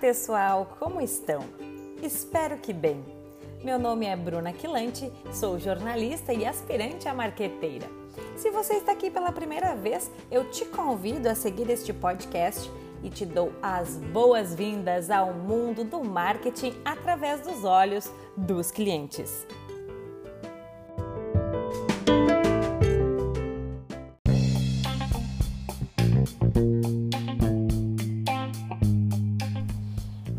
pessoal, como estão? Espero que bem. Meu nome é Bruna Quilante, sou jornalista e aspirante a marqueteira. Se você está aqui pela primeira vez, eu te convido a seguir este podcast e te dou as boas-vindas ao mundo do marketing através dos olhos dos clientes.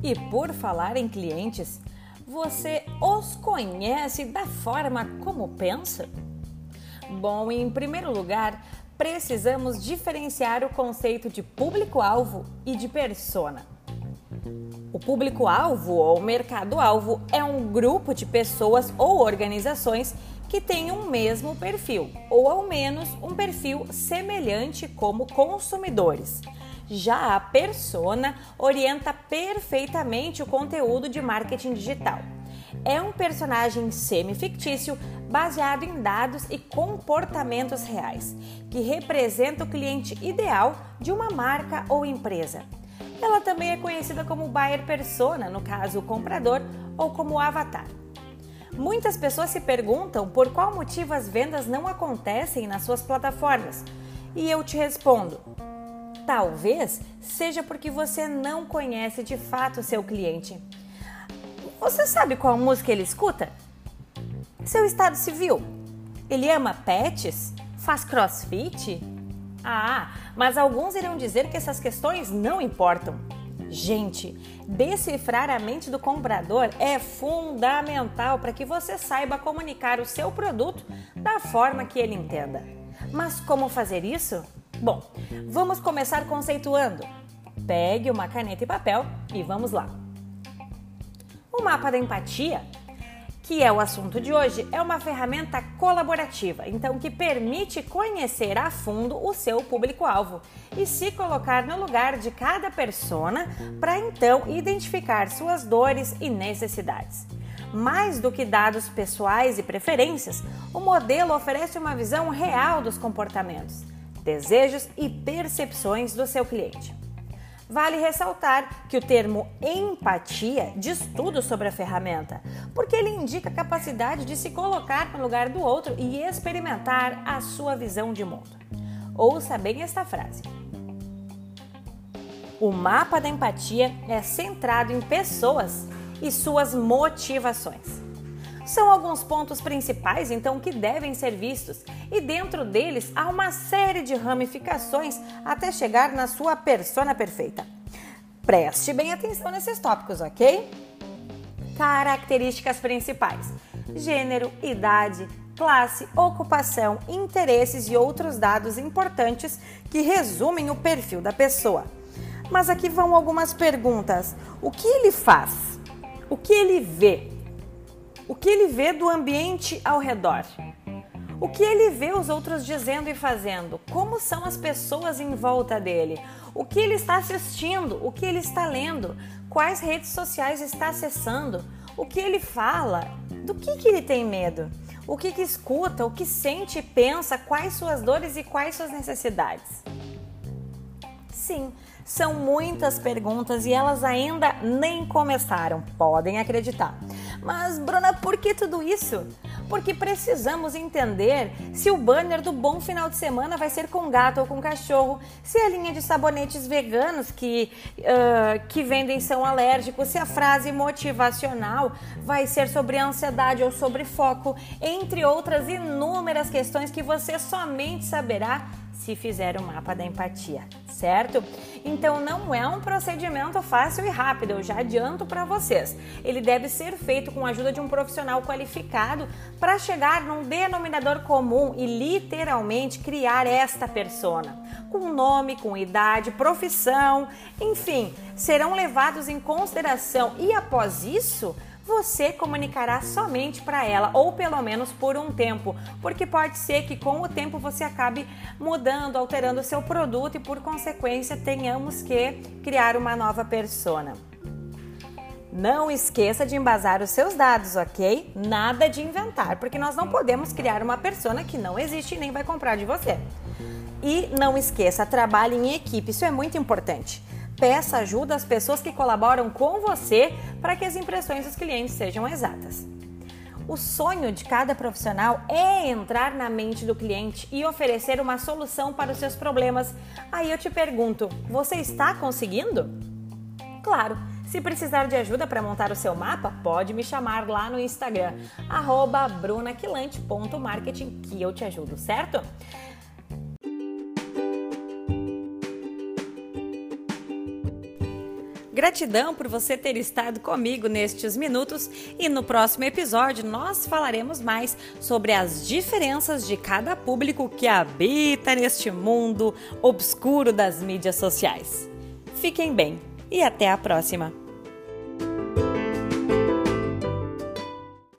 E por falar em clientes, você os conhece da forma como pensa? Bom, em primeiro lugar, precisamos diferenciar o conceito de público-alvo e de persona. O público-alvo ou mercado-alvo é um grupo de pessoas ou organizações que têm um mesmo perfil, ou ao menos um perfil semelhante como consumidores já a persona orienta perfeitamente o conteúdo de marketing digital. É um personagem semi-fictício baseado em dados e comportamentos reais, que representa o cliente ideal de uma marca ou empresa. Ela também é conhecida como buyer persona, no caso o comprador, ou como avatar. Muitas pessoas se perguntam por qual motivo as vendas não acontecem nas suas plataformas. E eu te respondo: Talvez seja porque você não conhece de fato o seu cliente. Você sabe qual música ele escuta? Seu estado civil? Ele ama pets? Faz crossfit? Ah, mas alguns irão dizer que essas questões não importam. Gente, decifrar a mente do comprador é fundamental para que você saiba comunicar o seu produto da forma que ele entenda. Mas como fazer isso? Bom, vamos começar conceituando. Pegue uma caneta e papel e vamos lá. O mapa da empatia, que é o assunto de hoje, é uma ferramenta colaborativa, então que permite conhecer a fundo o seu público-alvo e se colocar no lugar de cada persona para então identificar suas dores e necessidades. Mais do que dados pessoais e preferências, o modelo oferece uma visão real dos comportamentos desejos e percepções do seu cliente. Vale ressaltar que o termo empatia diz tudo sobre a ferramenta, porque ele indica a capacidade de se colocar no lugar do outro e experimentar a sua visão de mundo. Ouça bem esta frase. O mapa da empatia é centrado em pessoas e suas motivações. São alguns pontos principais, então, que devem ser vistos, e dentro deles há uma série de ramificações até chegar na sua persona perfeita. Preste bem atenção nesses tópicos, ok? Características principais: gênero, idade, classe, ocupação, interesses e outros dados importantes que resumem o perfil da pessoa. Mas aqui vão algumas perguntas: o que ele faz? O que ele vê? O que ele vê do ambiente ao redor? O que ele vê os outros dizendo e fazendo? Como são as pessoas em volta dele? O que ele está assistindo? O que ele está lendo? Quais redes sociais está acessando? O que ele fala? Do que, que ele tem medo? O que, que escuta? O que sente e pensa? Quais suas dores e quais suas necessidades? Sim, são muitas perguntas e elas ainda nem começaram, podem acreditar. Mas, Bruna, por que tudo isso? Porque precisamos entender se o banner do bom final de semana vai ser com gato ou com cachorro, se a linha de sabonetes veganos que, uh, que vendem são alérgicos, se a frase motivacional vai ser sobre ansiedade ou sobre foco, entre outras inúmeras questões que você somente saberá se fizer o mapa da empatia, certo? Então não é um procedimento fácil e rápido, eu já adianto para vocês. Ele deve ser feito com a ajuda de um profissional qualificado para chegar num denominador comum e literalmente criar esta persona, com nome, com idade, profissão, enfim, serão levados em consideração e após isso você comunicará somente para ela, ou pelo menos por um tempo, porque pode ser que com o tempo você acabe mudando, alterando o seu produto e por consequência tenhamos que criar uma nova persona. Não esqueça de embasar os seus dados, ok? Nada de inventar, porque nós não podemos criar uma persona que não existe e nem vai comprar de você. E não esqueça, trabalhe em equipe, isso é muito importante. Peça ajuda às pessoas que colaboram com você para que as impressões dos clientes sejam exatas. O sonho de cada profissional é entrar na mente do cliente e oferecer uma solução para os seus problemas. Aí eu te pergunto, você está conseguindo? Claro, se precisar de ajuda para montar o seu mapa, pode me chamar lá no Instagram, brunaquilante.marketing, que eu te ajudo, certo? Gratidão por você ter estado comigo nestes minutos e no próximo episódio nós falaremos mais sobre as diferenças de cada público que habita neste mundo obscuro das mídias sociais. Fiquem bem e até a próxima!